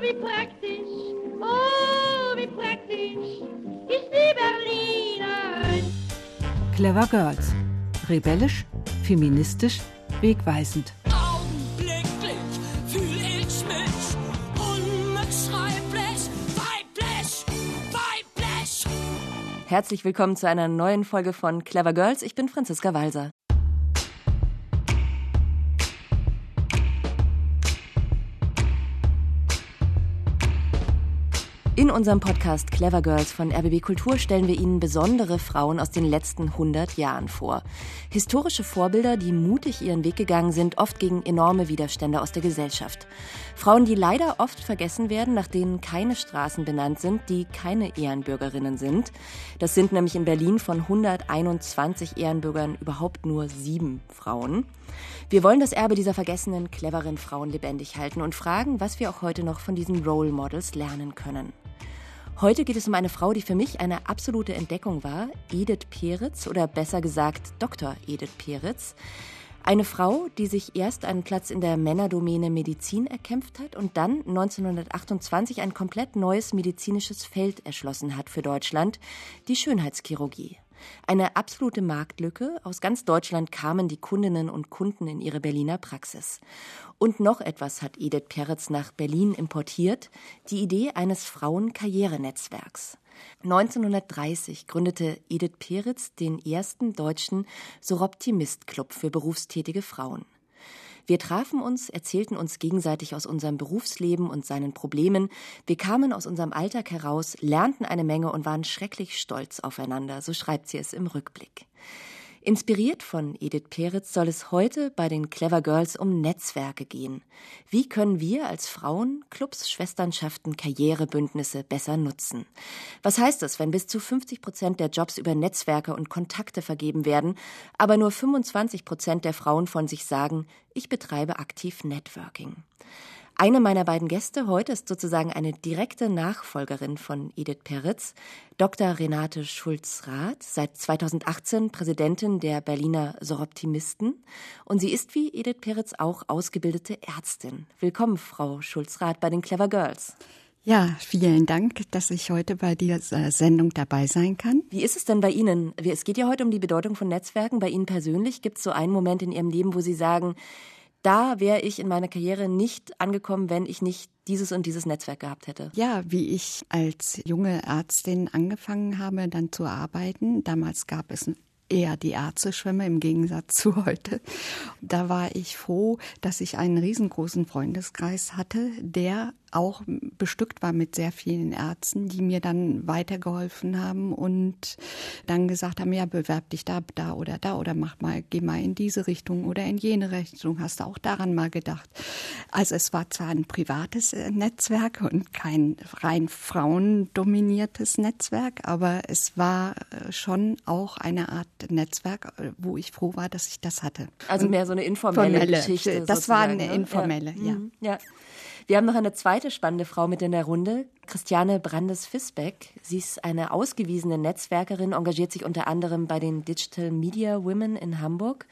wie praktisch, oh, wie praktisch ist die Berlinerin. Clever Girls. Rebellisch, feministisch, wegweisend. Augenblicklich fühl ich mich unbeschreiblich weiblich, weiblich. Herzlich willkommen zu einer neuen Folge von Clever Girls. Ich bin Franziska Walser. In unserem Podcast Clever Girls von RBB Kultur stellen wir Ihnen besondere Frauen aus den letzten 100 Jahren vor. Historische Vorbilder, die mutig ihren Weg gegangen sind, oft gegen enorme Widerstände aus der Gesellschaft. Frauen, die leider oft vergessen werden, nach denen keine Straßen benannt sind, die keine Ehrenbürgerinnen sind. Das sind nämlich in Berlin von 121 Ehrenbürgern überhaupt nur sieben Frauen. Wir wollen das Erbe dieser vergessenen, cleveren Frauen lebendig halten und fragen, was wir auch heute noch von diesen Role Models lernen können. Heute geht es um eine Frau, die für mich eine absolute Entdeckung war, Edith Peretz oder besser gesagt Dr. Edith Peretz. Eine Frau, die sich erst einen Platz in der Männerdomäne Medizin erkämpft hat und dann 1928 ein komplett neues medizinisches Feld erschlossen hat für Deutschland, die Schönheitschirurgie. Eine absolute Marktlücke. Aus ganz Deutschland kamen die Kundinnen und Kunden in ihre Berliner Praxis. Und noch etwas hat Edith Peretz nach Berlin importiert, die Idee eines Frauenkarrierenetzwerks. 1930 gründete Edith Peretz den ersten deutschen Soroptimist-Club für berufstätige Frauen. Wir trafen uns, erzählten uns gegenseitig aus unserem Berufsleben und seinen Problemen. Wir kamen aus unserem Alltag heraus, lernten eine Menge und waren schrecklich stolz aufeinander, so schreibt sie es im Rückblick. Inspiriert von Edith Peretz soll es heute bei den Clever Girls um Netzwerke gehen. Wie können wir als Frauen Clubs, Schwesternschaften, Karrierebündnisse besser nutzen? Was heißt das, wenn bis zu 50 Prozent der Jobs über Netzwerke und Kontakte vergeben werden, aber nur 25 Prozent der Frauen von sich sagen, ich betreibe aktiv Networking? Eine meiner beiden Gäste heute ist sozusagen eine direkte Nachfolgerin von Edith Peretz, Dr. Renate Schulz-Rath, seit 2018 Präsidentin der Berliner Soroptimisten. Und sie ist wie Edith Peretz auch ausgebildete Ärztin. Willkommen, Frau Schulz-Rath, bei den Clever Girls. Ja, vielen Dank, dass ich heute bei dieser Sendung dabei sein kann. Wie ist es denn bei Ihnen? Es geht ja heute um die Bedeutung von Netzwerken. Bei Ihnen persönlich gibt es so einen Moment in Ihrem Leben, wo Sie sagen, da wäre ich in meiner Karriere nicht angekommen, wenn ich nicht dieses und dieses Netzwerk gehabt hätte. Ja, wie ich als junge Ärztin angefangen habe, dann zu arbeiten. Damals gab es eher die Ärzteschwemme im Gegensatz zu heute. Da war ich froh, dass ich einen riesengroßen Freundeskreis hatte, der auch bestückt war mit sehr vielen Ärzten, die mir dann weitergeholfen haben und dann gesagt haben, ja, bewerb dich da, da oder da oder mach mal, geh mal in diese Richtung oder in jene Richtung. Hast du auch daran mal gedacht? Also es war zwar ein privates äh, Netzwerk und kein rein frauendominiertes Netzwerk, aber es war äh, schon auch eine Art Netzwerk, äh, wo ich froh war, dass ich das hatte. Also mehr so eine informelle formelle, Geschichte. Das war eine ne? informelle, ja. ja. Mhm. ja. Wir haben noch eine zweite spannende Frau mit in der Runde, Christiane Brandes-Fisbeck. Sie ist eine ausgewiesene Netzwerkerin, engagiert sich unter anderem bei den Digital Media Women in Hamburg.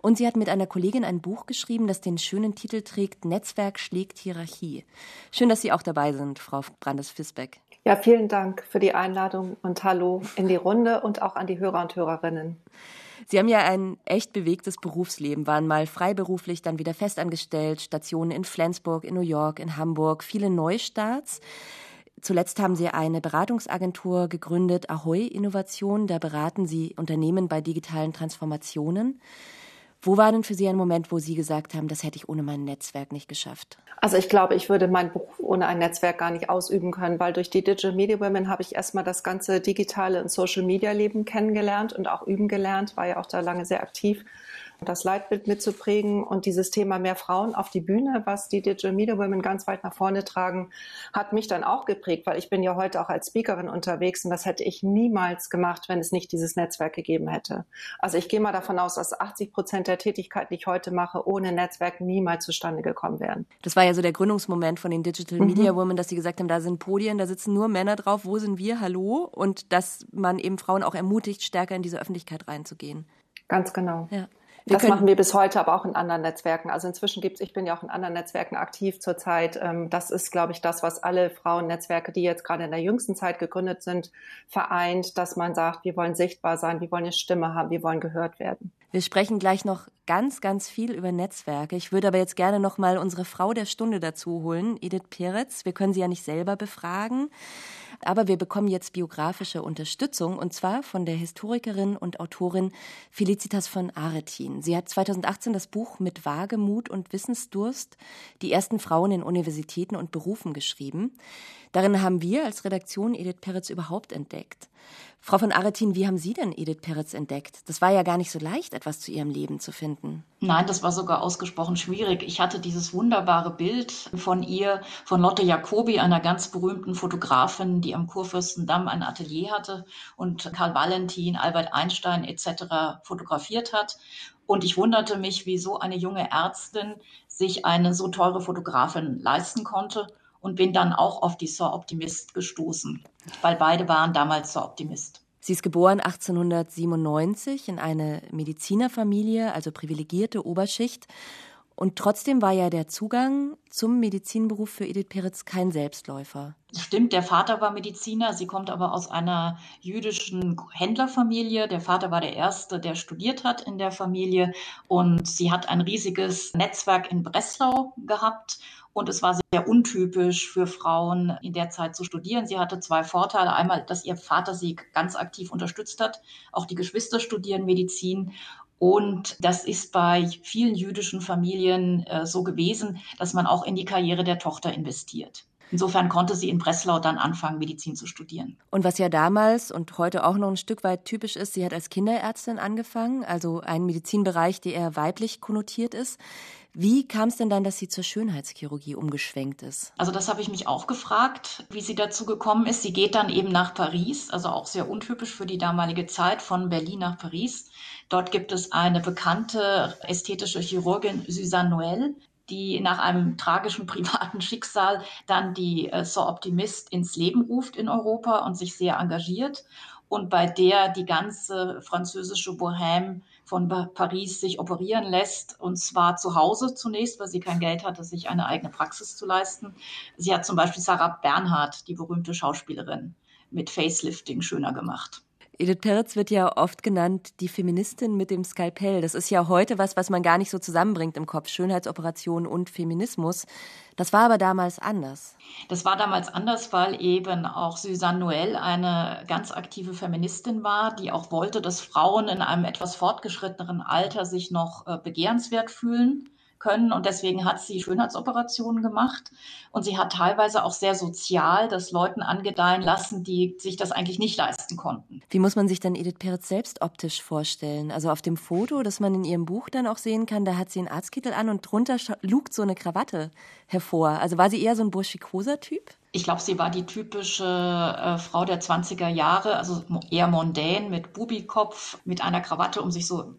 Und sie hat mit einer Kollegin ein Buch geschrieben, das den schönen Titel trägt Netzwerk schlägt Hierarchie. Schön, dass Sie auch dabei sind, Frau Brandes-Fisbeck. Ja, vielen Dank für die Einladung und Hallo in die Runde und auch an die Hörer und Hörerinnen. Sie haben ja ein echt bewegtes Berufsleben, waren mal freiberuflich, dann wieder festangestellt, Stationen in Flensburg, in New York, in Hamburg, viele Neustarts. Zuletzt haben Sie eine Beratungsagentur gegründet, Ahoy Innovation. Da beraten Sie Unternehmen bei digitalen Transformationen. Wo war denn für Sie ein Moment, wo Sie gesagt haben, das hätte ich ohne mein Netzwerk nicht geschafft? Also ich glaube, ich würde meinen Beruf ohne ein Netzwerk gar nicht ausüben können, weil durch die Digital Media Women habe ich erstmal das ganze digitale und Social Media Leben kennengelernt und auch üben gelernt, war ja auch da lange sehr aktiv das Leitbild mitzuprägen und dieses Thema mehr Frauen auf die Bühne, was die Digital Media Women ganz weit nach vorne tragen, hat mich dann auch geprägt, weil ich bin ja heute auch als Speakerin unterwegs und das hätte ich niemals gemacht, wenn es nicht dieses Netzwerk gegeben hätte. Also ich gehe mal davon aus, dass 80 Prozent der Tätigkeiten, die ich heute mache, ohne Netzwerk niemals zustande gekommen wären. Das war ja so der Gründungsmoment von den Digital Media mhm. Women, dass sie gesagt haben, da sind Podien, da sitzen nur Männer drauf, wo sind wir, hallo? Und dass man eben Frauen auch ermutigt, stärker in diese Öffentlichkeit reinzugehen. Ganz genau. Ja. Das machen wir bis heute, aber auch in anderen Netzwerken. Also inzwischen gibt es, ich bin ja auch in anderen Netzwerken aktiv zurzeit. Ähm, das ist, glaube ich, das, was alle Frauennetzwerke, die jetzt gerade in der jüngsten Zeit gegründet sind, vereint, dass man sagt, wir wollen sichtbar sein, wir wollen eine Stimme haben, wir wollen gehört werden. Wir sprechen gleich noch ganz, ganz viel über Netzwerke. Ich würde aber jetzt gerne noch mal unsere Frau der Stunde dazu holen, Edith Peretz. Wir können sie ja nicht selber befragen. Aber wir bekommen jetzt biografische Unterstützung und zwar von der Historikerin und Autorin Felicitas von Aretin. Sie hat 2018 das Buch Mit Wagemut und Wissensdurst die ersten Frauen in Universitäten und Berufen geschrieben. Darin haben wir als Redaktion Edith Peretz überhaupt entdeckt. Frau von Aretin, wie haben Sie denn Edith Peretz entdeckt? Das war ja gar nicht so leicht, etwas zu ihrem Leben zu finden. Nein, das war sogar ausgesprochen schwierig. Ich hatte dieses wunderbare Bild von ihr, von Lotte Jacobi, einer ganz berühmten Fotografin, die am Kurfürstendamm ein Atelier hatte und Karl Valentin, Albert Einstein etc. fotografiert hat. Und ich wunderte mich, wie so eine junge Ärztin sich eine so teure Fotografin leisten konnte und bin dann auch auf die Sir Optimist gestoßen, weil beide waren damals Sir Optimist. Sie ist geboren 1897 in eine Medizinerfamilie, also privilegierte Oberschicht. Und trotzdem war ja der Zugang zum Medizinberuf für Edith Peretz kein Selbstläufer. Stimmt, der Vater war Mediziner, sie kommt aber aus einer jüdischen Händlerfamilie. Der Vater war der Erste, der studiert hat in der Familie und sie hat ein riesiges Netzwerk in Breslau gehabt und es war sehr untypisch für Frauen in der Zeit zu studieren. Sie hatte zwei Vorteile. Einmal, dass ihr Vater sie ganz aktiv unterstützt hat. Auch die Geschwister studieren Medizin. Und das ist bei vielen jüdischen Familien äh, so gewesen, dass man auch in die Karriere der Tochter investiert. Insofern konnte sie in Breslau dann anfangen, Medizin zu studieren. Und was ja damals und heute auch noch ein Stück weit typisch ist, sie hat als Kinderärztin angefangen, also ein Medizinbereich, der eher weiblich konnotiert ist. Wie kam es denn dann, dass sie zur Schönheitschirurgie umgeschwenkt ist? Also das habe ich mich auch gefragt, wie sie dazu gekommen ist. Sie geht dann eben nach Paris, also auch sehr untypisch für die damalige Zeit, von Berlin nach Paris. Dort gibt es eine bekannte ästhetische Chirurgin, Suzanne Noël, die nach einem tragischen privaten Schicksal dann die äh, So Optimist ins Leben ruft in Europa und sich sehr engagiert und bei der die ganze französische Bohème von Paris sich operieren lässt, und zwar zu Hause zunächst, weil sie kein Geld hatte, sich eine eigene Praxis zu leisten. Sie hat zum Beispiel Sarah Bernhardt, die berühmte Schauspielerin, mit Facelifting schöner gemacht. Edith Peretz wird ja oft genannt die Feministin mit dem Skalpell. Das ist ja heute was, was man gar nicht so zusammenbringt im Kopf. Schönheitsoperation und Feminismus. Das war aber damals anders. Das war damals anders, weil eben auch Suzanne Noël eine ganz aktive Feministin war, die auch wollte, dass Frauen in einem etwas fortgeschritteneren Alter sich noch äh, begehrenswert fühlen können. Und deswegen hat sie Schönheitsoperationen gemacht. Und sie hat teilweise auch sehr sozial das Leuten angedeihen lassen, die sich das eigentlich nicht leisten konnten. Wie muss man sich dann Edith Peretz selbst optisch vorstellen? Also auf dem Foto, das man in ihrem Buch dann auch sehen kann, da hat sie einen Arztkittel an und drunter lugt so eine Krawatte hervor. Also war sie eher so ein burschikoser Typ? Ich glaube, sie war die typische äh, Frau der 20er Jahre, also eher mondän mit Bubikopf, mit einer Krawatte, um sich so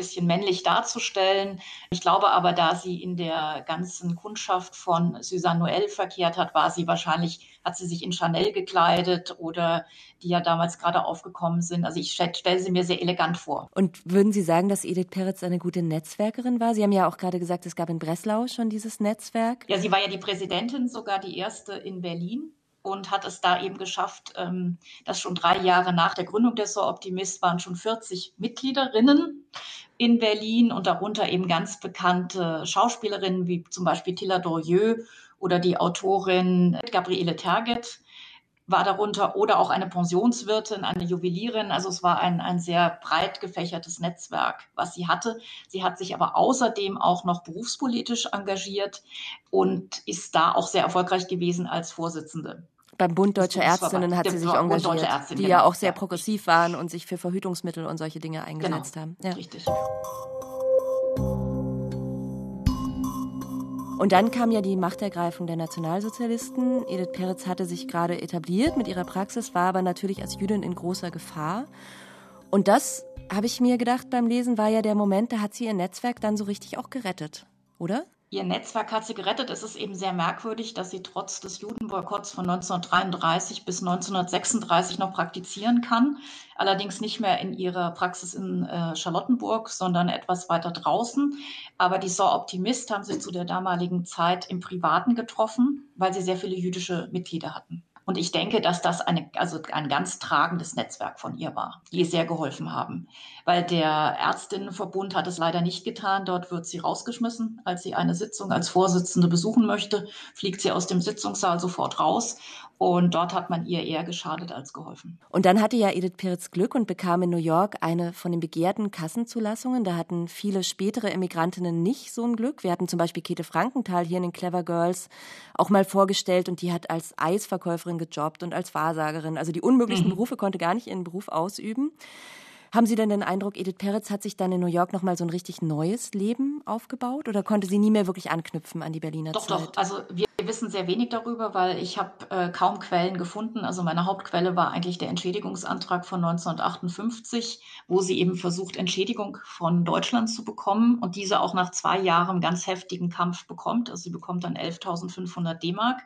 bisschen männlich darzustellen. Ich glaube aber, da sie in der ganzen Kundschaft von Suzanne Noël verkehrt hat, war sie wahrscheinlich, hat sie sich in Chanel gekleidet oder die ja damals gerade aufgekommen sind. Also ich stelle sie mir sehr elegant vor. Und würden Sie sagen, dass Edith Peretz eine gute Netzwerkerin war? Sie haben ja auch gerade gesagt, es gab in Breslau schon dieses Netzwerk. Ja, sie war ja die Präsidentin, sogar die erste in Berlin und hat es da eben geschafft, ähm, dass schon drei Jahre nach der Gründung der So Optimist waren schon 40 Mitgliederinnen in Berlin und darunter eben ganz bekannte Schauspielerinnen wie zum Beispiel Tilla Dorieux oder die Autorin Gabriele Terget war darunter oder auch eine Pensionswirtin, eine Juwelierin. Also es war ein, ein sehr breit gefächertes Netzwerk, was sie hatte. Sie hat sich aber außerdem auch noch berufspolitisch engagiert und ist da auch sehr erfolgreich gewesen als Vorsitzende. Beim Bund Deutscher Ärztinnen hat sie sich engagiert, Ärztin, die genau. ja auch sehr progressiv waren und sich für Verhütungsmittel und solche Dinge eingesetzt genau. haben. Ja. Richtig. Und dann kam ja die Machtergreifung der Nationalsozialisten. Edith Peretz hatte sich gerade etabliert mit ihrer Praxis, war aber natürlich als Jüdin in großer Gefahr. Und das, habe ich mir gedacht beim Lesen, war ja der Moment, da hat sie ihr Netzwerk dann so richtig auch gerettet, oder? Ihr Netzwerk hat sie gerettet. Es ist eben sehr merkwürdig, dass sie trotz des Judenboykotts von 1933 bis 1936 noch praktizieren kann. Allerdings nicht mehr in ihrer Praxis in äh, Charlottenburg, sondern etwas weiter draußen. Aber die Sor Optimist haben sie zu der damaligen Zeit im Privaten getroffen, weil sie sehr viele jüdische Mitglieder hatten. Und ich denke, dass das eine, also ein ganz tragendes Netzwerk von ihr war, die sehr geholfen haben. Weil der Ärztinnenverbund hat es leider nicht getan. Dort wird sie rausgeschmissen. Als sie eine Sitzung als Vorsitzende besuchen möchte, fliegt sie aus dem Sitzungssaal sofort raus. Und dort hat man ihr eher geschadet als geholfen. Und dann hatte ja Edith Peretz Glück und bekam in New York eine von den begehrten Kassenzulassungen. Da hatten viele spätere Emigrantinnen nicht so ein Glück. Wir hatten zum Beispiel Käthe Frankenthal hier in den Clever Girls auch mal vorgestellt und die hat als Eisverkäuferin gejobbt und als Wahrsagerin. Also die unmöglichsten mhm. Berufe konnte gar nicht ihren Beruf ausüben. Haben Sie denn den Eindruck, Edith Peretz hat sich dann in New York nochmal so ein richtig neues Leben aufgebaut oder konnte sie nie mehr wirklich anknüpfen an die Berliner doch, Zeit? Doch, doch. Also wir wissen sehr wenig darüber, weil ich habe äh, kaum Quellen gefunden. Also meine Hauptquelle war eigentlich der Entschädigungsantrag von 1958, wo sie eben versucht, Entschädigung von Deutschland zu bekommen und diese auch nach zwei Jahren ganz heftigen Kampf bekommt. Also sie bekommt dann 11.500 D-Mark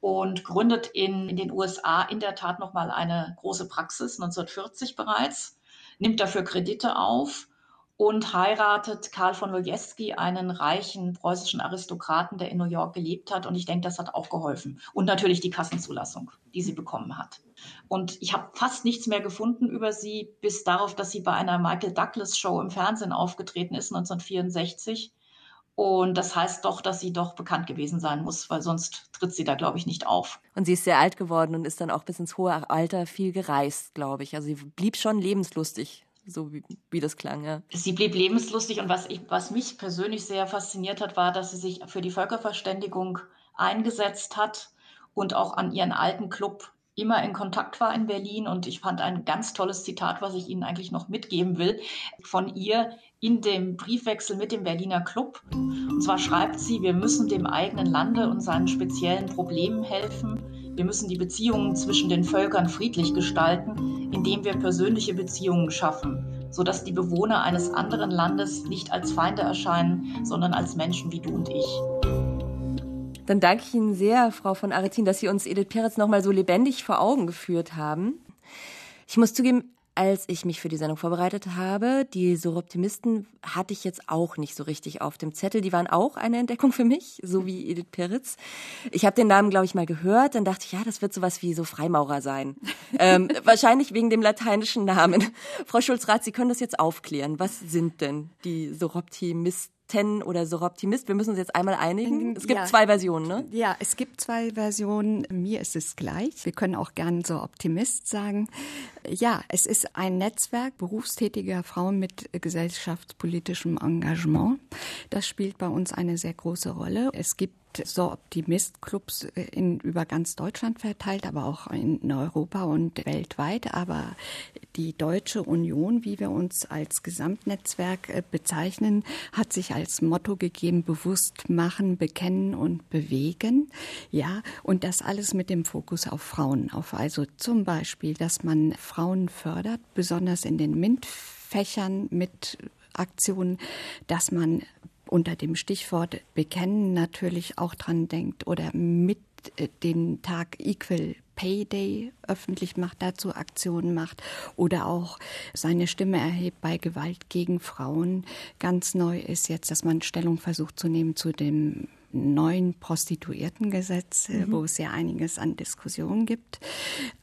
und gründet in, in den USA in der Tat nochmal eine große Praxis, 1940 bereits nimmt dafür Kredite auf und heiratet Karl von Lojewski, einen reichen preußischen Aristokraten, der in New York gelebt hat. Und ich denke, das hat auch geholfen. Und natürlich die Kassenzulassung, die sie bekommen hat. Und ich habe fast nichts mehr gefunden über sie, bis darauf, dass sie bei einer Michael Douglas Show im Fernsehen aufgetreten ist, 1964. Und das heißt doch, dass sie doch bekannt gewesen sein muss, weil sonst tritt sie da, glaube ich, nicht auf. Und sie ist sehr alt geworden und ist dann auch bis ins hohe Alter viel gereist, glaube ich. Also sie blieb schon lebenslustig, so wie, wie das klang, ja. Sie blieb lebenslustig und was, ich, was mich persönlich sehr fasziniert hat, war, dass sie sich für die Völkerverständigung eingesetzt hat und auch an ihren alten Club immer in Kontakt war in Berlin. Und ich fand ein ganz tolles Zitat, was ich Ihnen eigentlich noch mitgeben will, von ihr in dem Briefwechsel mit dem Berliner Club. Und zwar schreibt sie, wir müssen dem eigenen Lande und seinen speziellen Problemen helfen. Wir müssen die Beziehungen zwischen den Völkern friedlich gestalten, indem wir persönliche Beziehungen schaffen, sodass die Bewohner eines anderen Landes nicht als Feinde erscheinen, sondern als Menschen wie du und ich. Dann danke ich Ihnen sehr, Frau von Aretin, dass Sie uns Edith Peretz nochmal so lebendig vor Augen geführt haben. Ich muss zugeben, als ich mich für die Sendung vorbereitet habe, die Soroptimisten hatte ich jetzt auch nicht so richtig auf dem Zettel. Die waren auch eine Entdeckung für mich, so wie Edith Peretz. Ich habe den Namen, glaube ich, mal gehört. Dann dachte ich, ja, das wird sowas wie so Freimaurer sein. ähm, wahrscheinlich wegen dem lateinischen Namen. Frau Schulz-Rath, Sie können das jetzt aufklären. Was sind denn die Soroptimisten? Ten oder Soroptimist. Wir müssen uns jetzt einmal einigen. Es gibt ja. zwei Versionen, ne? Ja, es gibt zwei Versionen. Mir ist es gleich. Wir können auch gern so Optimist sagen. Ja, es ist ein Netzwerk berufstätiger Frauen mit gesellschaftspolitischem Engagement. Das spielt bei uns eine sehr große Rolle. Es gibt so Optimist-Clubs äh, in, über ganz Deutschland verteilt, aber auch in Europa und weltweit. Aber die Deutsche Union, wie wir uns als Gesamtnetzwerk äh, bezeichnen, hat sich als Motto gegeben, bewusst machen, bekennen und bewegen. Ja, und das alles mit dem Fokus auf Frauen, auf also zum Beispiel, dass man Frauen fördert, besonders in den MINT-Fächern mit Aktionen, dass man unter dem Stichwort Bekennen natürlich auch dran denkt oder mit äh, den Tag Equal Pay Day öffentlich macht, dazu Aktionen macht oder auch seine Stimme erhebt bei Gewalt gegen Frauen. Ganz neu ist jetzt, dass man Stellung versucht zu nehmen zu dem neuen Prostituiertengesetz, mhm. wo es ja einiges an Diskussionen gibt.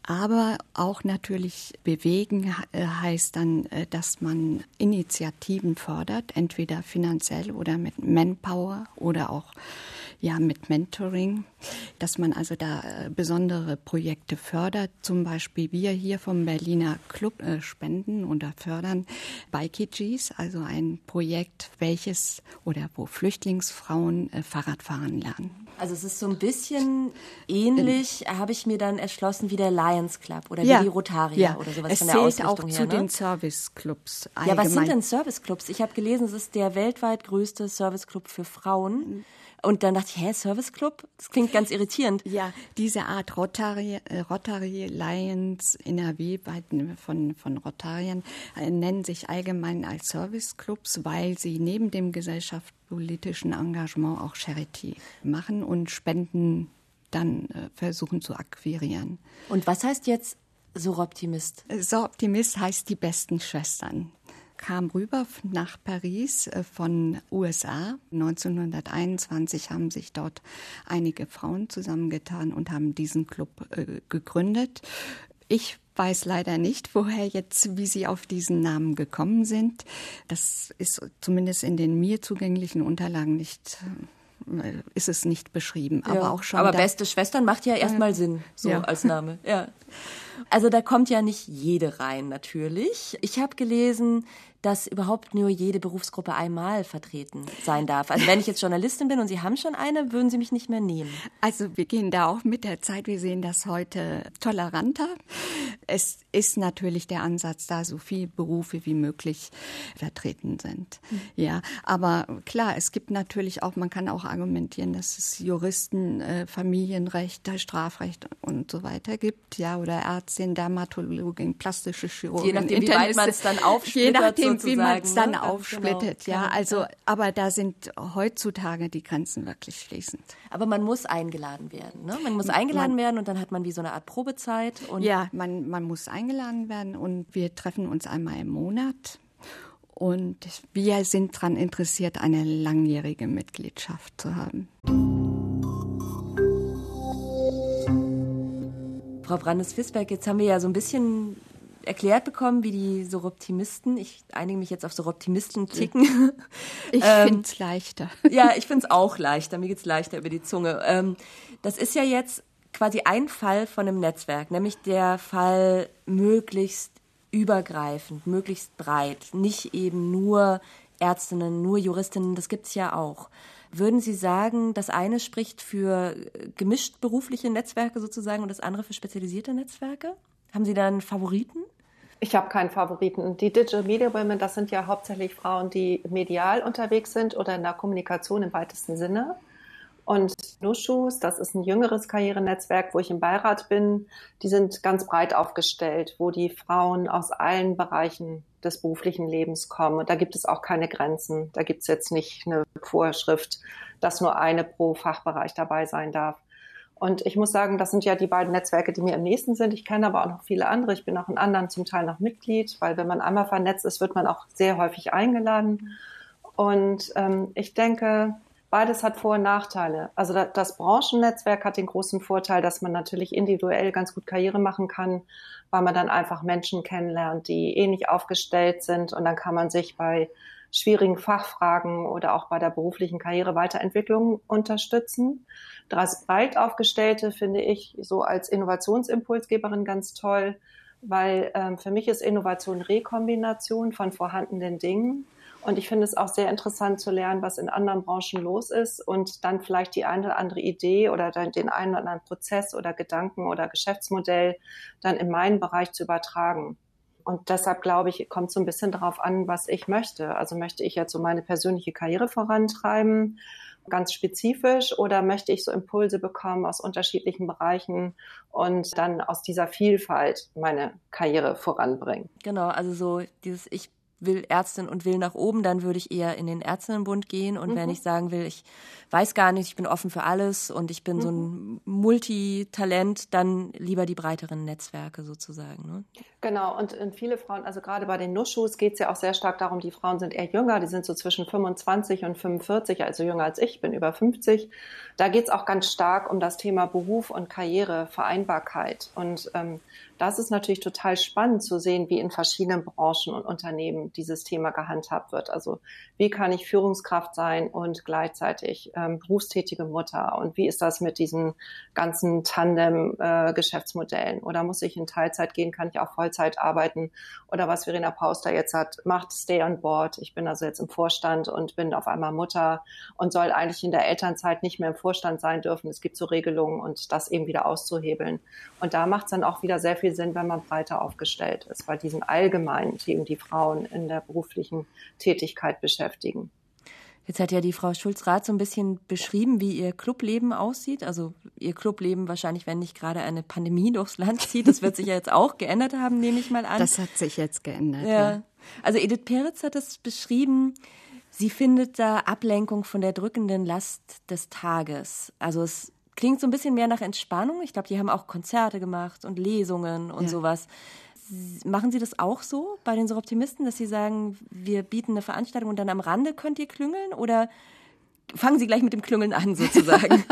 Aber auch natürlich bewegen äh, heißt dann, äh, dass man Initiativen fördert, entweder finanziell oder mit Manpower oder auch ja mit Mentoring, dass man also da äh, besondere Projekte fördert. Zum Beispiel wir hier vom Berliner Club äh, spenden oder fördern Bikeegees, also ein Projekt, welches oder wo Flüchtlingsfrauen äh, Fahrradfahren lernen. Also es ist so ein bisschen ähnlich, habe ich mir dann erschlossen, wie der Lions Club oder ja. wie die Rotarier ja. oder sowas es von der zählt auch her, zu ne? den Serviceclubs. Ja, was sind denn Serviceclubs? Ich habe gelesen, es ist der weltweit größte Serviceclub für Frauen. Und dann dachte ich, hä, Service Club? Das klingt ganz irritierend. Ja, diese Art Rotary, äh, Rotary Lions NRW von, von Rotarien äh, nennen sich allgemein als Service Clubs, weil sie neben dem Gesellschaft politischen Engagement auch Charity machen und Spenden dann äh, versuchen zu akquirieren. Und was heißt jetzt Soroptimist? Soroptimist heißt die besten Schwestern kam rüber nach Paris äh, von USA. 1921 haben sich dort einige Frauen zusammengetan und haben diesen Club äh, gegründet. Ich weiß leider nicht, woher jetzt, wie sie auf diesen Namen gekommen sind. Das ist zumindest in den mir zugänglichen Unterlagen nicht äh, ist es nicht beschrieben, aber ja, auch schon. Aber beste Schwestern macht ja erstmal äh, Sinn, so ja. als Name. Ja. Also da kommt ja nicht jede rein, natürlich. Ich habe gelesen, dass überhaupt nur jede Berufsgruppe einmal vertreten sein darf. Also wenn ich jetzt Journalistin bin und Sie haben schon eine, würden Sie mich nicht mehr nehmen. Also wir gehen da auch mit der Zeit. Wir sehen das heute toleranter. Es ist natürlich der Ansatz, da so viele Berufe wie möglich vertreten sind. Mhm. Ja, aber klar, es gibt natürlich auch, man kann auch argumentieren, dass es Juristen, äh, Familienrecht, Strafrecht und so weiter gibt, ja, oder Ärztin, Dermatologin, plastische Chirurgin. Je nachdem, wie weit man es dann aufsplittert. Je nachdem, wie man es dann ne? aufsplittet, genau. ja. Also, aber da sind heutzutage die Grenzen wirklich fließend. Aber man muss eingeladen werden, ne? Man muss eingeladen man, werden und dann hat man wie so eine Art Probezeit. Und ja, man, man muss eingeladen werden und wir treffen uns einmal im Monat. Und wir sind daran interessiert, eine langjährige Mitgliedschaft zu haben. Frau Brandes-Fisberg, jetzt haben wir ja so ein bisschen erklärt bekommen, wie die Soroptimisten, ich einige mich jetzt auf Soroptimisten ticken. Ich ähm, finde es leichter. Ja, ich finde es auch leichter. Mir geht es leichter über die Zunge. Ähm, das ist ja jetzt quasi ein Fall von einem Netzwerk, nämlich der Fall möglichst übergreifend, möglichst breit, nicht eben nur Ärztinnen, nur Juristinnen, das gibt es ja auch. Würden Sie sagen, das eine spricht für gemischt berufliche Netzwerke sozusagen und das andere für spezialisierte Netzwerke? Haben Sie da einen Favoriten? Ich habe keinen Favoriten. Die Digital Media Women, das sind ja hauptsächlich Frauen, die medial unterwegs sind oder in der Kommunikation im weitesten Sinne. Und Nushus, das ist ein jüngeres Karrierenetzwerk, wo ich im Beirat bin. Die sind ganz breit aufgestellt, wo die Frauen aus allen Bereichen des beruflichen Lebens kommen. Und da gibt es auch keine Grenzen. Da gibt es jetzt nicht eine Vorschrift, dass nur eine pro Fachbereich dabei sein darf. Und ich muss sagen, das sind ja die beiden Netzwerke, die mir am nächsten sind. Ich kenne aber auch noch viele andere. Ich bin auch in anderen zum Teil noch Mitglied, weil wenn man einmal vernetzt ist, wird man auch sehr häufig eingeladen. Und ähm, ich denke, beides hat Vor- und Nachteile. Also das Branchennetzwerk hat den großen Vorteil, dass man natürlich individuell ganz gut Karriere machen kann, weil man dann einfach Menschen kennenlernt, die ähnlich aufgestellt sind. Und dann kann man sich bei schwierigen Fachfragen oder auch bei der beruflichen Karriereweiterentwicklung unterstützen. Das breit aufgestellte finde ich so als Innovationsimpulsgeberin ganz toll, weil ähm, für mich ist Innovation Rekombination von vorhandenen Dingen. Und ich finde es auch sehr interessant zu lernen, was in anderen Branchen los ist und dann vielleicht die eine oder andere Idee oder den einen oder anderen Prozess oder Gedanken oder Geschäftsmodell dann in meinen Bereich zu übertragen. Und deshalb glaube ich, kommt so ein bisschen darauf an, was ich möchte. Also möchte ich jetzt so meine persönliche Karriere vorantreiben, ganz spezifisch, oder möchte ich so Impulse bekommen aus unterschiedlichen Bereichen und dann aus dieser Vielfalt meine Karriere voranbringen? Genau, also so dieses Ich will Ärztin und will nach oben, dann würde ich eher in den Ärztinnenbund gehen. Und mhm. wenn ich sagen will, ich weiß gar nicht, ich bin offen für alles und ich bin mhm. so ein mhm. Multitalent, dann lieber die breiteren Netzwerke sozusagen. Ne? Genau, und, und viele Frauen, also gerade bei den Nuschus geht es ja auch sehr stark darum, die Frauen sind eher jünger, die sind so zwischen 25 und 45, also jünger als ich, bin über 50. Da geht es auch ganz stark um das Thema Beruf und Karriere, Vereinbarkeit. Und ähm, das ist natürlich total spannend zu sehen, wie in verschiedenen Branchen und Unternehmen dieses Thema gehandhabt wird. Also wie kann ich Führungskraft sein und gleichzeitig ähm, berufstätige Mutter? Und wie ist das mit diesen ganzen Tandem-Geschäftsmodellen? Äh, Oder muss ich in Teilzeit gehen? Kann ich auch Vollzeit arbeiten? Oder was Verena Pauster jetzt hat, macht Stay on Board. Ich bin also jetzt im Vorstand und bin auf einmal Mutter und soll eigentlich in der Elternzeit nicht mehr im Vorstand sein dürfen. Es gibt so Regelungen und das eben wieder auszuhebeln. Und da macht es dann auch wieder sehr viel Sinn, wenn man breiter aufgestellt ist, bei diesen allgemeinen Themen, die Frauen in der beruflichen Tätigkeit beschäftigen. Jetzt hat ja die Frau Schulz-Rath so ein bisschen beschrieben, wie ihr Clubleben aussieht. Also ihr Clubleben wahrscheinlich, wenn nicht gerade eine Pandemie durchs Land zieht. Das wird sich ja jetzt auch geändert haben, nehme ich mal an. Das hat sich jetzt geändert. Ja. ja. Also Edith Peretz hat es beschrieben, Sie findet da Ablenkung von der drückenden Last des Tages. Also es klingt so ein bisschen mehr nach Entspannung. Ich glaube, die haben auch Konzerte gemacht und Lesungen und ja. sowas. Machen Sie das auch so bei den Optimisten, dass Sie sagen, wir bieten eine Veranstaltung und dann am Rande könnt ihr klüngeln? Oder fangen Sie gleich mit dem Klüngeln an, sozusagen?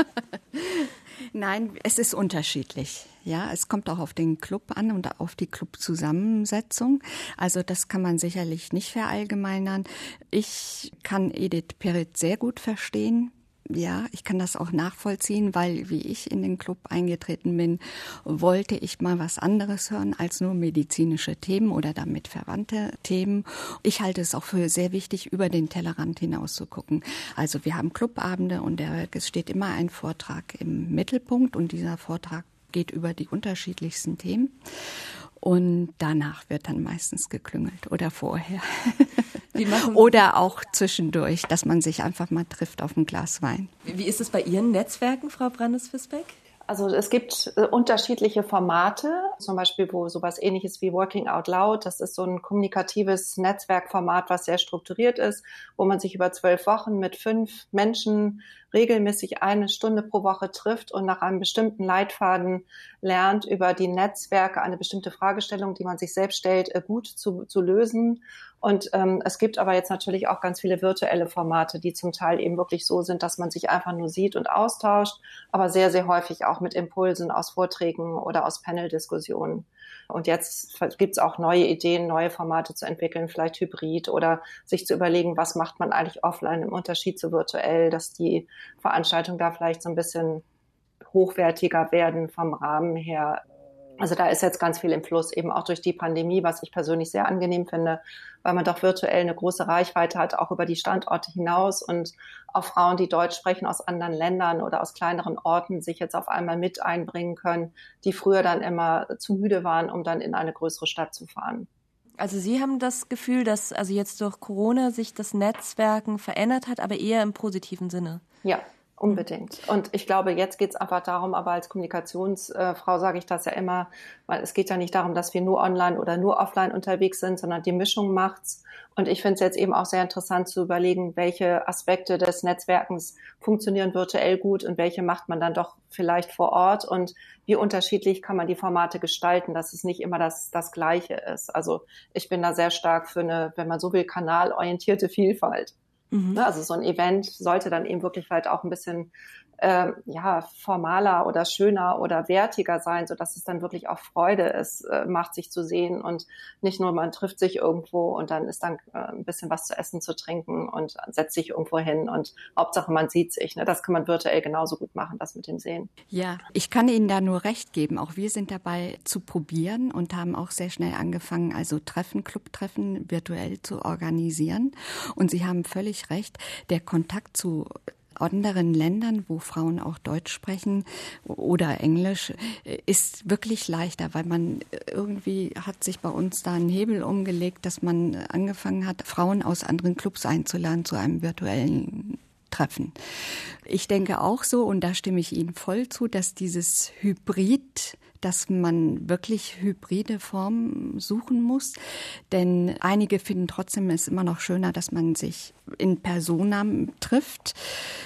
Nein, es ist unterschiedlich. Ja, es kommt auch auf den Club an und auf die Clubzusammensetzung. Also das kann man sicherlich nicht verallgemeinern. Ich kann Edith Perit sehr gut verstehen. Ja, ich kann das auch nachvollziehen, weil wie ich in den Club eingetreten bin, wollte ich mal was anderes hören als nur medizinische Themen oder damit verwandte Themen. Ich halte es auch für sehr wichtig, über den Tellerrand hinaus zu gucken. Also wir haben Clubabende und es steht immer ein Vortrag im Mittelpunkt und dieser Vortrag geht über die unterschiedlichsten Themen. Und danach wird dann meistens geklüngelt oder vorher. oder auch zwischendurch, dass man sich einfach mal trifft auf ein Glas Wein. Wie ist es bei Ihren Netzwerken, Frau Brandes-Fisbeck? Also es gibt äh, unterschiedliche Formate, zum Beispiel wo sowas ähnliches wie Working Out Loud, das ist so ein kommunikatives Netzwerkformat, was sehr strukturiert ist, wo man sich über zwölf Wochen mit fünf Menschen regelmäßig eine Stunde pro Woche trifft und nach einem bestimmten Leitfaden lernt, über die Netzwerke eine bestimmte Fragestellung, die man sich selbst stellt, äh, gut zu, zu lösen. Und ähm, es gibt aber jetzt natürlich auch ganz viele virtuelle Formate, die zum Teil eben wirklich so sind, dass man sich einfach nur sieht und austauscht, aber sehr, sehr häufig auch mit Impulsen aus Vorträgen oder aus Panel-Diskussionen. Und jetzt gibt es auch neue Ideen, neue Formate zu entwickeln, vielleicht Hybrid oder sich zu überlegen, was macht man eigentlich offline im Unterschied zu virtuell, dass die Veranstaltungen da vielleicht so ein bisschen hochwertiger werden vom Rahmen her. Also da ist jetzt ganz viel im Fluss, eben auch durch die Pandemie, was ich persönlich sehr angenehm finde, weil man doch virtuell eine große Reichweite hat, auch über die Standorte hinaus und auch Frauen, die Deutsch sprechen aus anderen Ländern oder aus kleineren Orten, sich jetzt auf einmal mit einbringen können, die früher dann immer zu müde waren, um dann in eine größere Stadt zu fahren. Also Sie haben das Gefühl, dass also jetzt durch Corona sich das Netzwerken verändert hat, aber eher im positiven Sinne. Ja, Unbedingt. Und ich glaube, jetzt geht es einfach darum, aber als Kommunikationsfrau sage ich das ja immer, weil es geht ja nicht darum, dass wir nur online oder nur offline unterwegs sind, sondern die Mischung macht's. Und ich finde es jetzt eben auch sehr interessant zu überlegen, welche Aspekte des Netzwerkens funktionieren virtuell gut und welche macht man dann doch vielleicht vor Ort und wie unterschiedlich kann man die Formate gestalten, dass es nicht immer das, das Gleiche ist. Also ich bin da sehr stark für eine, wenn man so will, kanalorientierte Vielfalt. Mhm. Ne, also so ein Event sollte dann eben wirklich vielleicht auch ein bisschen äh, ja, formaler oder schöner oder wertiger sein, so dass es dann wirklich auch Freude ist, äh, macht sich zu sehen und nicht nur man trifft sich irgendwo und dann ist dann äh, ein bisschen was zu essen, zu trinken und setzt sich irgendwo hin und Hauptsache man sieht sich. Ne? Das kann man virtuell genauso gut machen, das mit dem Sehen. Ja, ich kann Ihnen da nur recht geben. Auch wir sind dabei zu probieren und haben auch sehr schnell angefangen, also Treffen, Clubtreffen virtuell zu organisieren. Und Sie haben völlig recht, der Kontakt zu anderen Ländern, wo Frauen auch Deutsch sprechen oder Englisch, ist wirklich leichter, weil man irgendwie hat sich bei uns da einen Hebel umgelegt, dass man angefangen hat, Frauen aus anderen Clubs einzuladen zu einem virtuellen Treffen. Ich denke auch so, und da stimme ich Ihnen voll zu, dass dieses Hybrid dass man wirklich hybride Formen suchen muss. Denn einige finden trotzdem es immer noch schöner, dass man sich in Persona trifft,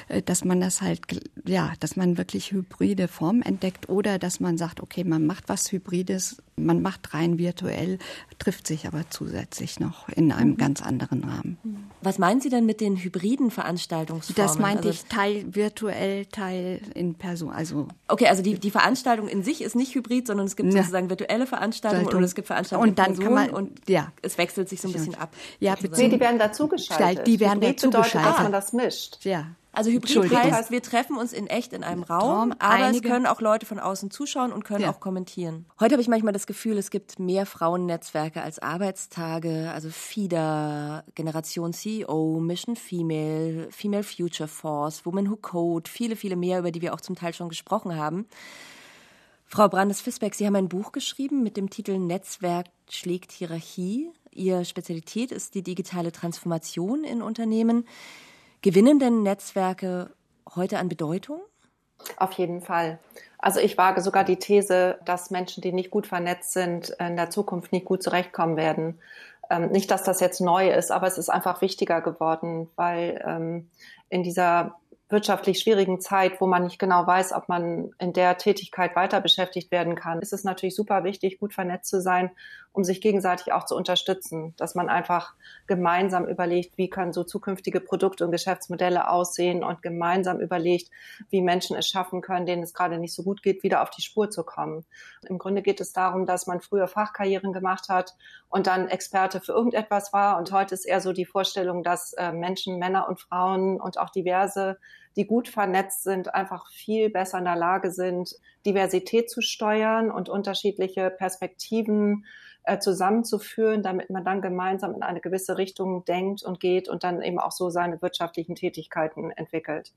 äh, dass man das halt, ja, dass man wirklich hybride Formen entdeckt oder dass man sagt, okay, man macht was Hybrides, man macht rein virtuell, trifft sich aber zusätzlich noch in einem mhm. ganz anderen Rahmen. Was meinen Sie denn mit den hybriden Veranstaltungsformen? Das meinte also, ich Teil virtuell, Teil in Person. Also okay, also die, die Veranstaltung in sich ist nicht hybrid, sondern es gibt ja. sozusagen virtuelle Veranstaltungen und es gibt Veranstaltungen und dann Person kann man, und ja. es wechselt sich so ein bisschen ab. Ja, nee, die werden dazugeschaltet. Die werden dazugeschaltet. Bedeutet, dass man das mischt. Ja. Also Hybrid heißt, wir treffen uns in echt in einem Raum, Traum, aber es können auch Leute von außen zuschauen und können ja. auch kommentieren. Heute habe ich manchmal das Gefühl, es gibt mehr Frauennetzwerke als Arbeitstage, also FIDA, Generation CEO, Mission Female, Female Future Force, Women Who Code, viele, viele mehr, über die wir auch zum Teil schon gesprochen haben. Frau Brandes-Fisbeck, Sie haben ein Buch geschrieben mit dem Titel Netzwerk schlägt Hierarchie. Ihre Spezialität ist die digitale Transformation in Unternehmen. Gewinnen denn Netzwerke heute an Bedeutung? Auf jeden Fall. Also ich wage sogar die These, dass Menschen, die nicht gut vernetzt sind, in der Zukunft nicht gut zurechtkommen werden. Ähm, nicht, dass das jetzt neu ist, aber es ist einfach wichtiger geworden, weil ähm, in dieser wirtschaftlich schwierigen Zeit, wo man nicht genau weiß, ob man in der Tätigkeit weiter beschäftigt werden kann, ist es natürlich super wichtig, gut vernetzt zu sein, um sich gegenseitig auch zu unterstützen, dass man einfach gemeinsam überlegt, wie können so zukünftige Produkte und Geschäftsmodelle aussehen und gemeinsam überlegt, wie Menschen es schaffen können, denen es gerade nicht so gut geht, wieder auf die Spur zu kommen. Im Grunde geht es darum, dass man früher Fachkarrieren gemacht hat und dann Experte für irgendetwas war und heute ist eher so die Vorstellung, dass äh, Menschen, Männer und Frauen und auch diverse die gut vernetzt sind, einfach viel besser in der Lage sind, Diversität zu steuern und unterschiedliche Perspektiven äh, zusammenzuführen, damit man dann gemeinsam in eine gewisse Richtung denkt und geht und dann eben auch so seine wirtschaftlichen Tätigkeiten entwickelt.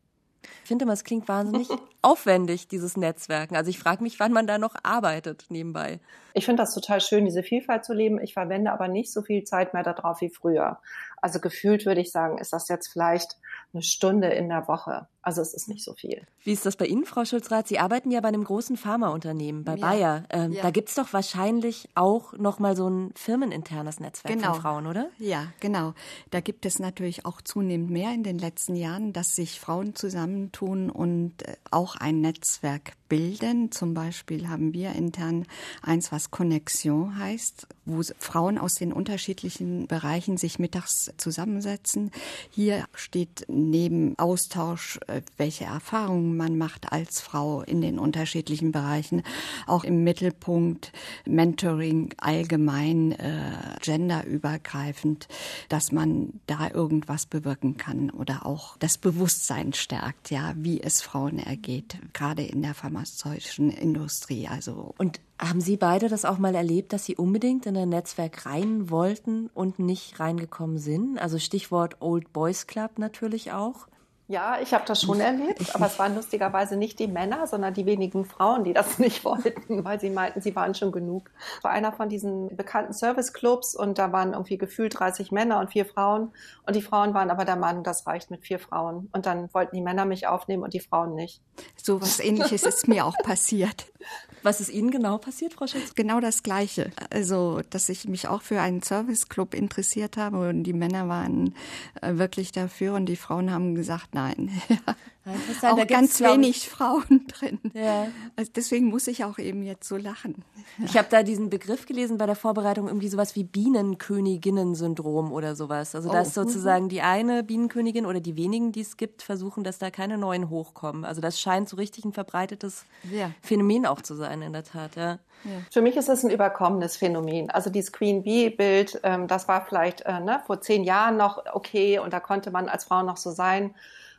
Ich finde immer, es klingt wahnsinnig aufwendig, dieses Netzwerken. Also ich frage mich, wann man da noch arbeitet nebenbei. Ich finde das total schön, diese Vielfalt zu leben. Ich verwende aber nicht so viel Zeit mehr darauf wie früher. Also gefühlt würde ich sagen, ist das jetzt vielleicht eine Stunde in der Woche. Also es ist nicht so viel. Wie ist das bei Ihnen, Frau Schulzrath? Sie arbeiten ja bei einem großen Pharmaunternehmen, bei ja. Bayer. Ähm, ja. Da gibt es doch wahrscheinlich auch nochmal so ein firmeninternes Netzwerk genau. von Frauen, oder? Ja, genau. Da gibt es natürlich auch zunehmend mehr in den letzten Jahren, dass sich Frauen zusammentun und äh, auch ein Netzwerk bilden. Zum Beispiel haben wir intern eins, was Connexion heißt, wo Frauen aus den unterschiedlichen Bereichen sich mittags zusammensetzen. Hier steht neben Austausch äh, welche Erfahrungen man macht als Frau in den unterschiedlichen Bereichen. Auch im Mittelpunkt Mentoring allgemein, äh, genderübergreifend, dass man da irgendwas bewirken kann oder auch das Bewusstsein stärkt, ja, wie es Frauen ergeht, gerade in der pharmazeutischen Industrie. Also und haben Sie beide das auch mal erlebt, dass Sie unbedingt in ein Netzwerk rein wollten und nicht reingekommen sind? Also Stichwort Old Boys Club natürlich auch. Ja, ich habe das schon erlebt, aber es waren lustigerweise nicht die Männer, sondern die wenigen Frauen, die das nicht wollten, weil sie meinten, sie waren schon genug. Es war einer von diesen bekannten Serviceclubs und da waren irgendwie gefühlt 30 Männer und vier Frauen und die Frauen waren aber der Meinung, das reicht mit vier Frauen und dann wollten die Männer mich aufnehmen und die Frauen nicht. So was ähnliches ist mir auch passiert. Was ist Ihnen genau passiert, Frau Schulz? Genau das Gleiche. Also, dass ich mich auch für einen Serviceclub interessiert habe und die Männer waren äh, wirklich dafür und die Frauen haben gesagt, nein. Ja, auch ganz wenig Frauen drin. Ja. Also deswegen muss ich auch eben jetzt so lachen. Ich habe da diesen Begriff gelesen bei der Vorbereitung, irgendwie sowas wie Bienenköniginnen-Syndrom oder sowas. Also, dass oh. sozusagen die eine Bienenkönigin oder die wenigen, die es gibt, versuchen, dass da keine neuen hochkommen. Also, das scheint so richtig ein verbreitetes ja. Phänomen auch zu sein, in der Tat. Ja. Ja. Für mich ist es ein überkommenes Phänomen. Also dieses Queen Bee-Bild, ähm, das war vielleicht äh, ne, vor zehn Jahren noch okay und da konnte man als Frau noch so sein.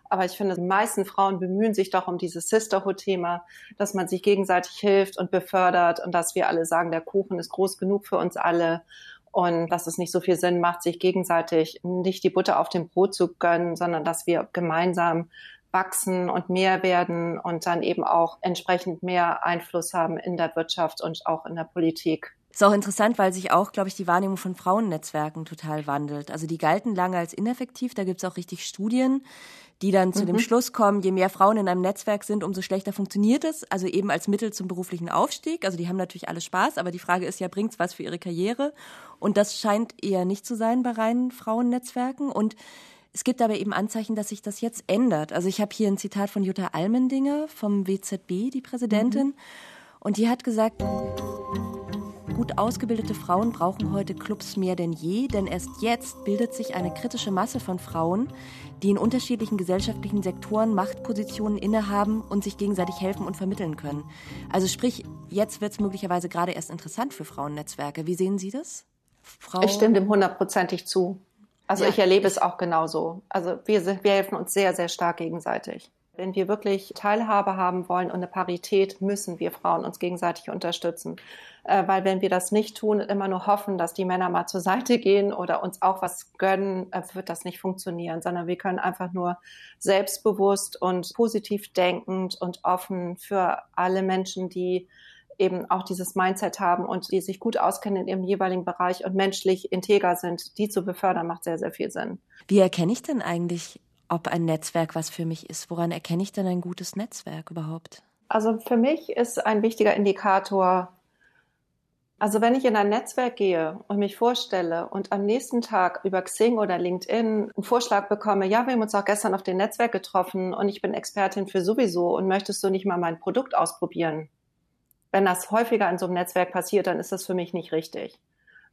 Aber ich finde, die meisten Frauen bemühen sich doch um dieses Sisterhood-Thema, dass man sich gegenseitig hilft und befördert und dass wir alle sagen, der Kuchen ist groß genug für uns alle und dass es nicht so viel Sinn macht, sich gegenseitig nicht die Butter auf dem Brot zu gönnen, sondern dass wir gemeinsam wachsen und mehr werden und dann eben auch entsprechend mehr Einfluss haben in der Wirtschaft und auch in der Politik. Ist auch interessant, weil sich auch, glaube ich, die Wahrnehmung von Frauennetzwerken total wandelt. Also die galten lange als ineffektiv, da gibt es auch richtig Studien, die dann zu mhm. dem Schluss kommen, je mehr Frauen in einem Netzwerk sind, umso schlechter funktioniert es. Also eben als Mittel zum beruflichen Aufstieg. Also die haben natürlich alle Spaß, aber die Frage ist ja, bringt's was für ihre Karriere? Und das scheint eher nicht zu sein bei reinen Frauennetzwerken. Und es gibt aber eben Anzeichen, dass sich das jetzt ändert. Also ich habe hier ein Zitat von Jutta Almendinger vom WZB, die Präsidentin. Mhm. Und die hat gesagt, Gut ausgebildete Frauen brauchen heute Clubs mehr denn je, denn erst jetzt bildet sich eine kritische Masse von Frauen, die in unterschiedlichen gesellschaftlichen Sektoren Machtpositionen innehaben und sich gegenseitig helfen und vermitteln können. Also sprich, jetzt wird es möglicherweise gerade erst interessant für Frauennetzwerke. Wie sehen Sie das? Frau ich stimme dem hundertprozentig zu. Also ja. ich erlebe es auch genauso. Also wir, wir helfen uns sehr, sehr stark gegenseitig. Wenn wir wirklich Teilhabe haben wollen und eine Parität, müssen wir Frauen uns gegenseitig unterstützen. Äh, weil wenn wir das nicht tun und immer nur hoffen, dass die Männer mal zur Seite gehen oder uns auch was gönnen, äh, wird das nicht funktionieren, sondern wir können einfach nur selbstbewusst und positiv denkend und offen für alle Menschen, die eben auch dieses Mindset haben und die sich gut auskennen in ihrem jeweiligen Bereich und menschlich integer sind, die zu befördern, macht sehr, sehr viel Sinn. Wie erkenne ich denn eigentlich, ob ein Netzwerk was für mich ist? Woran erkenne ich denn ein gutes Netzwerk überhaupt? Also für mich ist ein wichtiger Indikator Also wenn ich in ein Netzwerk gehe und mich vorstelle und am nächsten Tag über Xing oder LinkedIn einen Vorschlag bekomme, ja, wir haben uns auch gestern auf dem Netzwerk getroffen und ich bin Expertin für sowieso und möchtest du nicht mal mein Produkt ausprobieren? Wenn das häufiger in so einem Netzwerk passiert, dann ist das für mich nicht richtig.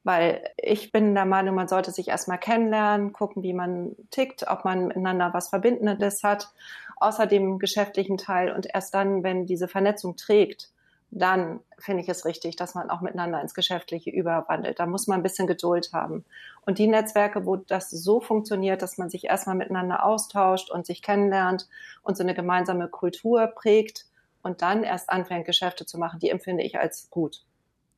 Weil ich bin der Meinung, man sollte sich erstmal kennenlernen, gucken, wie man tickt, ob man miteinander was Verbindendes hat, außer dem geschäftlichen Teil. Und erst dann, wenn diese Vernetzung trägt, dann finde ich es richtig, dass man auch miteinander ins Geschäftliche überwandelt. Da muss man ein bisschen Geduld haben. Und die Netzwerke, wo das so funktioniert, dass man sich erstmal miteinander austauscht und sich kennenlernt und so eine gemeinsame Kultur prägt und dann erst anfängt, Geschäfte zu machen, die empfinde ich als gut.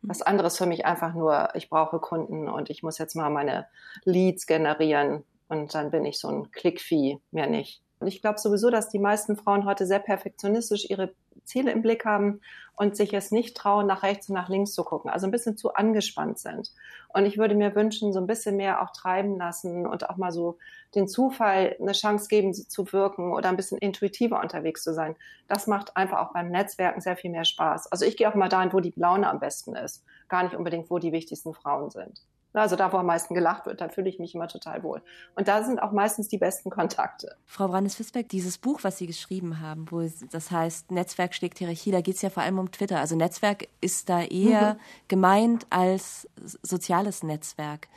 Was anderes für mich einfach nur, ich brauche Kunden und ich muss jetzt mal meine Leads generieren und dann bin ich so ein Klickvieh, mehr nicht. Und ich glaube sowieso, dass die meisten Frauen heute sehr perfektionistisch ihre Ziele im Blick haben und sich es nicht trauen, nach rechts und nach links zu gucken, also ein bisschen zu angespannt sind. Und ich würde mir wünschen, so ein bisschen mehr auch treiben lassen und auch mal so den Zufall eine Chance geben, zu wirken oder ein bisschen intuitiver unterwegs zu sein. Das macht einfach auch beim Netzwerken sehr viel mehr Spaß. Also ich gehe auch mal dahin, wo die Laune am besten ist, gar nicht unbedingt, wo die wichtigsten Frauen sind. Also da, wo am meisten gelacht wird, da fühle ich mich immer total wohl. Und da sind auch meistens die besten Kontakte. Frau Brandes-Fisbeck, dieses Buch, was Sie geschrieben haben, wo das heißt Netzwerk schlägt Hierarchie, da geht es ja vor allem um Twitter. Also Netzwerk ist da eher mhm. gemeint als soziales Netzwerk.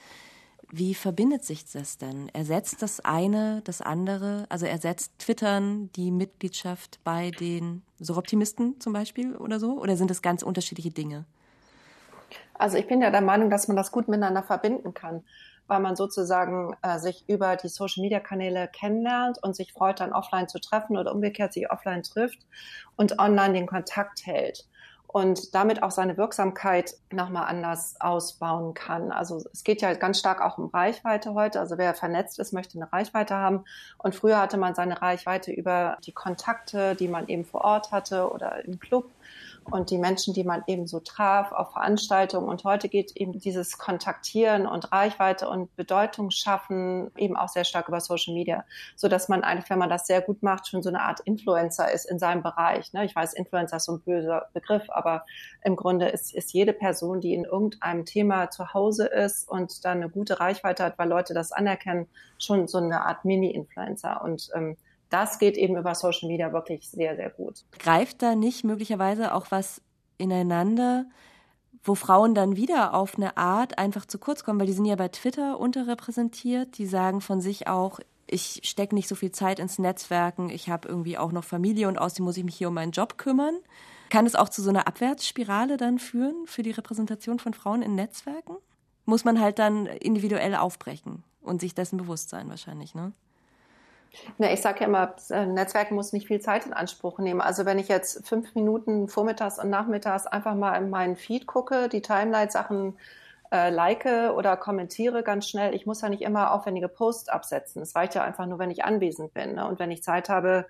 Wie verbindet sich das denn? Ersetzt das eine das andere? Also ersetzt Twittern die Mitgliedschaft bei den Soroptimisten zum Beispiel oder so? Oder sind das ganz unterschiedliche Dinge? Also ich bin ja der Meinung, dass man das gut miteinander verbinden kann, weil man sozusagen äh, sich über die Social-Media-Kanäle kennenlernt und sich freut, dann offline zu treffen oder umgekehrt sich offline trifft und online den Kontakt hält und damit auch seine Wirksamkeit nochmal anders ausbauen kann. Also es geht ja ganz stark auch um Reichweite heute. Also wer vernetzt ist, möchte eine Reichweite haben. Und früher hatte man seine Reichweite über die Kontakte, die man eben vor Ort hatte oder im Club und die Menschen, die man eben so traf auf Veranstaltungen. Und heute geht eben dieses Kontaktieren und Reichweite und Bedeutung schaffen eben auch sehr stark über Social Media, so dass man eigentlich, wenn man das sehr gut macht, schon so eine Art Influencer ist in seinem Bereich. Ne? Ich weiß, Influencer ist so ein böser Begriff, aber im Grunde ist, ist jede Person, die in irgendeinem Thema zu Hause ist und dann eine gute Reichweite hat, weil Leute das anerkennen, schon so eine Art Mini-Influencer. Und ähm, das geht eben über Social Media wirklich sehr, sehr gut. Greift da nicht möglicherweise auch was ineinander, wo Frauen dann wieder auf eine Art einfach zu kurz kommen, weil die sind ja bei Twitter unterrepräsentiert, die sagen von sich auch, ich stecke nicht so viel Zeit ins Netzwerken, ich habe irgendwie auch noch Familie und außerdem muss ich mich hier um meinen Job kümmern. Kann es auch zu so einer Abwärtsspirale dann führen für die Repräsentation von Frauen in Netzwerken? Muss man halt dann individuell aufbrechen und sich dessen bewusst sein wahrscheinlich, ne? Ne, ich sage ja immer, äh, Netzwerken muss nicht viel Zeit in Anspruch nehmen. Also wenn ich jetzt fünf Minuten vormittags und nachmittags einfach mal in meinen Feed gucke, die Timeline-Sachen äh, like oder kommentiere ganz schnell, ich muss ja nicht immer aufwendige Posts absetzen. Es reicht ja einfach nur, wenn ich anwesend bin. Ne? Und wenn ich Zeit habe,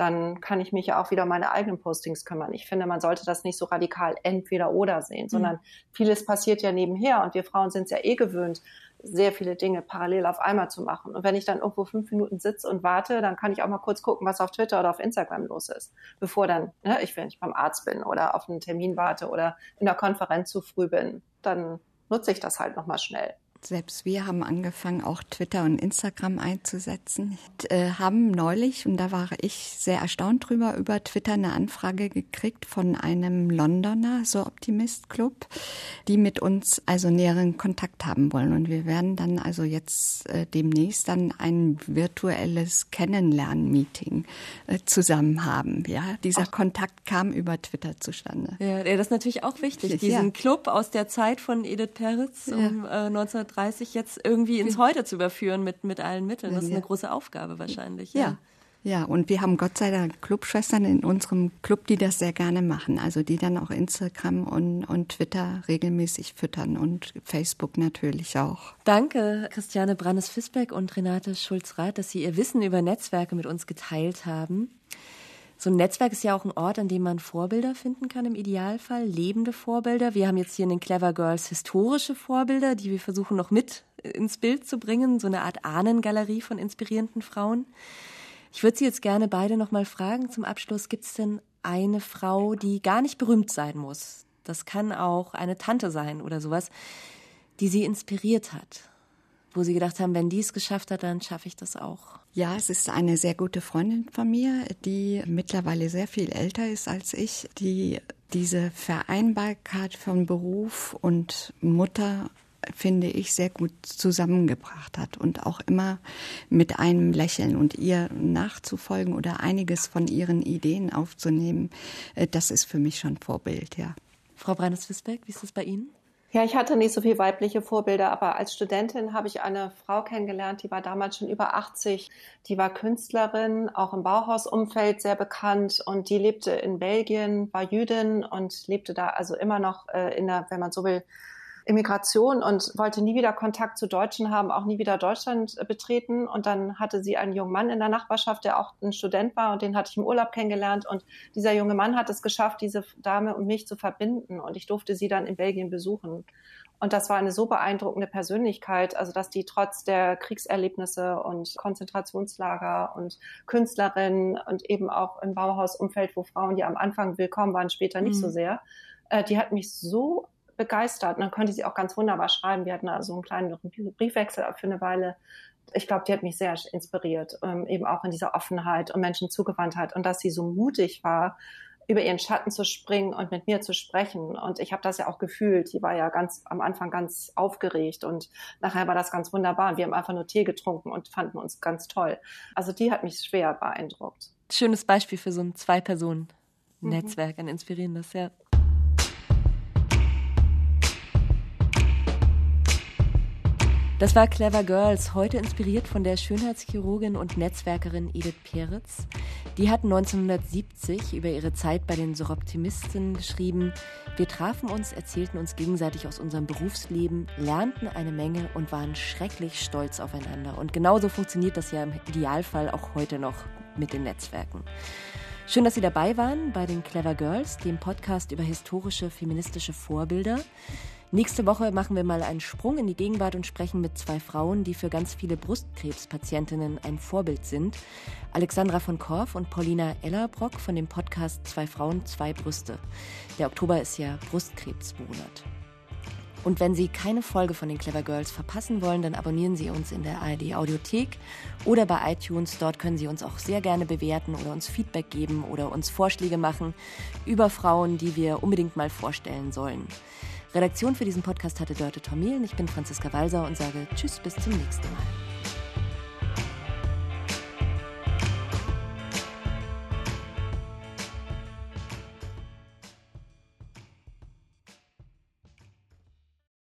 dann kann ich mich ja auch wieder um meine eigenen Postings kümmern. Ich finde, man sollte das nicht so radikal entweder oder sehen, mhm. sondern vieles passiert ja nebenher und wir Frauen sind es ja eh gewöhnt, sehr viele Dinge parallel auf einmal zu machen. Und wenn ich dann irgendwo fünf Minuten sitze und warte, dann kann ich auch mal kurz gucken, was auf Twitter oder auf Instagram los ist, bevor dann, ne, ich, wenn ich beim Arzt bin oder auf einen Termin warte oder in der Konferenz zu früh bin, dann nutze ich das halt nochmal schnell. Selbst wir haben angefangen, auch Twitter und Instagram einzusetzen. Und, äh, haben neulich, und da war ich sehr erstaunt drüber, über Twitter eine Anfrage gekriegt von einem Londoner, so Optimist Club, die mit uns also näheren Kontakt haben wollen. Und wir werden dann also jetzt äh, demnächst dann ein virtuelles Kennenlernen-Meeting äh, zusammen haben. Ja, dieser Ach. Kontakt kam über Twitter zustande. Ja, das ist natürlich auch wichtig. Diesen ja. Club aus der Zeit von Edith Peretz ja. um äh, 19 1930 jetzt irgendwie ins Heute zu überführen mit, mit allen Mitteln. Das ist eine große Aufgabe wahrscheinlich. Ja. ja. Ja, und wir haben Gott sei Dank Clubschwestern in unserem Club, die das sehr gerne machen. Also die dann auch Instagram und, und Twitter regelmäßig füttern und Facebook natürlich auch. Danke, Christiane Brandes-Fisbeck und Renate Schulz-Rath, dass Sie Ihr Wissen über Netzwerke mit uns geteilt haben. So ein Netzwerk ist ja auch ein Ort, an dem man Vorbilder finden kann im Idealfall, lebende Vorbilder. Wir haben jetzt hier in den Clever Girls historische Vorbilder, die wir versuchen noch mit ins Bild zu bringen, so eine Art Ahnengalerie von inspirierenden Frauen. Ich würde Sie jetzt gerne beide noch mal fragen zum Abschluss, gibt es denn eine Frau, die gar nicht berühmt sein muss, das kann auch eine Tante sein oder sowas, die sie inspiriert hat, wo sie gedacht haben, wenn die es geschafft hat, dann schaffe ich das auch. Ja, es ist eine sehr gute Freundin von mir, die mittlerweile sehr viel älter ist als ich, die diese Vereinbarkeit von Beruf und Mutter finde ich, sehr gut zusammengebracht hat und auch immer mit einem Lächeln und ihr nachzufolgen oder einiges von ihren Ideen aufzunehmen, äh, das ist für mich schon Vorbild, ja. Frau Breines-Wisbeck, wie ist das bei Ihnen? Ja, ich hatte nicht so viele weibliche Vorbilder, aber als Studentin habe ich eine Frau kennengelernt, die war damals schon über 80. Die war Künstlerin, auch im Bauhausumfeld sehr bekannt und die lebte in Belgien, war Jüdin und lebte da also immer noch äh, in der, wenn man so will, Immigration und wollte nie wieder Kontakt zu Deutschen haben, auch nie wieder Deutschland betreten. Und dann hatte sie einen jungen Mann in der Nachbarschaft, der auch ein Student war und den hatte ich im Urlaub kennengelernt. Und dieser junge Mann hat es geschafft, diese Dame und mich zu verbinden. Und ich durfte sie dann in Belgien besuchen. Und das war eine so beeindruckende Persönlichkeit, also dass die trotz der Kriegserlebnisse und Konzentrationslager und Künstlerin und eben auch im Bauhausumfeld, wo Frauen ja am Anfang willkommen waren, später nicht mhm. so sehr, äh, die hat mich so begeistert. Und dann konnte sie auch ganz wunderbar schreiben. Wir hatten also einen kleinen Briefwechsel für eine Weile. Ich glaube, die hat mich sehr inspiriert, ähm, eben auch in dieser Offenheit und Menschenzugewandtheit und dass sie so mutig war, über ihren Schatten zu springen und mit mir zu sprechen. Und ich habe das ja auch gefühlt. Die war ja ganz am Anfang ganz aufgeregt und nachher war das ganz wunderbar. Wir haben einfach nur Tee getrunken und fanden uns ganz toll. Also die hat mich schwer beeindruckt. Schönes Beispiel für so ein Zwei-Personen-Netzwerk, mhm. ein inspirierendes, ja. Das war Clever Girls, heute inspiriert von der Schönheitschirurgin und Netzwerkerin Edith Peretz. Die hat 1970 über ihre Zeit bei den Soroptimisten geschrieben, wir trafen uns, erzählten uns gegenseitig aus unserem Berufsleben, lernten eine Menge und waren schrecklich stolz aufeinander. Und genauso funktioniert das ja im Idealfall auch heute noch mit den Netzwerken. Schön, dass Sie dabei waren bei den Clever Girls, dem Podcast über historische feministische Vorbilder. Nächste Woche machen wir mal einen Sprung in die Gegenwart und sprechen mit zwei Frauen, die für ganz viele Brustkrebspatientinnen ein Vorbild sind. Alexandra von Korff und Paulina Ellerbrock von dem Podcast Zwei Frauen, zwei Brüste. Der Oktober ist ja Brustkrebsmonat. Und wenn Sie keine Folge von den Clever Girls verpassen wollen, dann abonnieren Sie uns in der ARD Audiothek oder bei iTunes. Dort können Sie uns auch sehr gerne bewerten oder uns Feedback geben oder uns Vorschläge machen über Frauen, die wir unbedingt mal vorstellen sollen. Redaktion für diesen Podcast hatte Dörte Tormiel. Ich bin Franziska Walser und sage Tschüss, bis zum nächsten Mal.